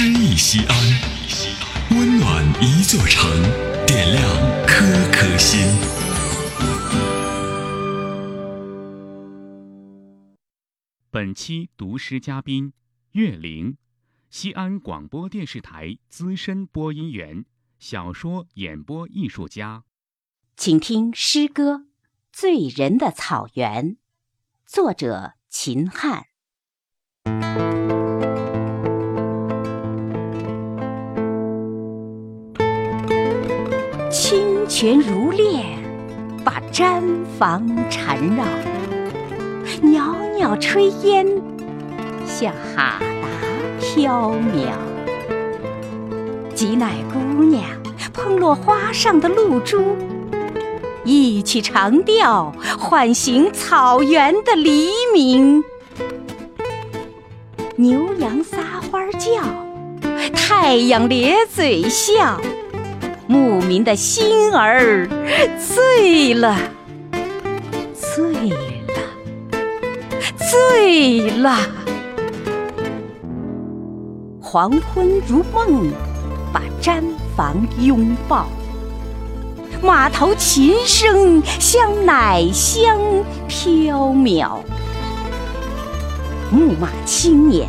诗意西安，温暖一座城，点亮颗颗心。本期读诗嘉宾岳灵，西安广播电视台资深播音员、小说演播艺术家。请听诗歌《醉人的草原》，作者秦汉。清泉如练，把毡房缠绕；袅袅炊烟，像哈达飘渺。挤奶姑娘碰落花上的露珠，一曲长调唤醒草原的黎明。牛羊撒欢叫，太阳咧嘴笑。牧民的心儿醉了，醉了，醉了。黄昏如梦，把毡房拥抱。马头琴声像奶香飘渺。牧马青年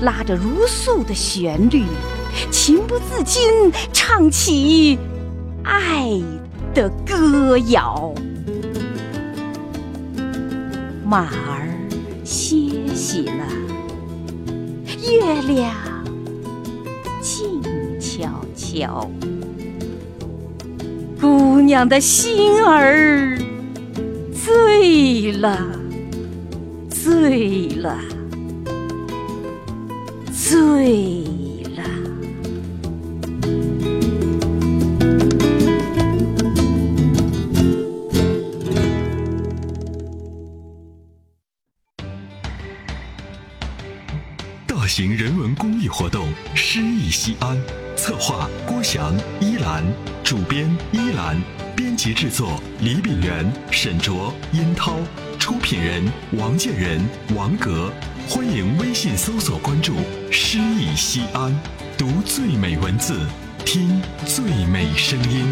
拉着如诉的旋律。情不自禁唱起爱的歌谣，马儿歇息了，月亮静悄悄，姑娘的心儿醉了，醉了，醉。大型人文公益活动“诗意西安”，策划郭翔、依兰，主编依兰，编辑制作李炳元、沈卓、殷涛，出品人王建仁、王格。欢迎微信搜索关注“诗意西安”，读最美文字，听最美声音。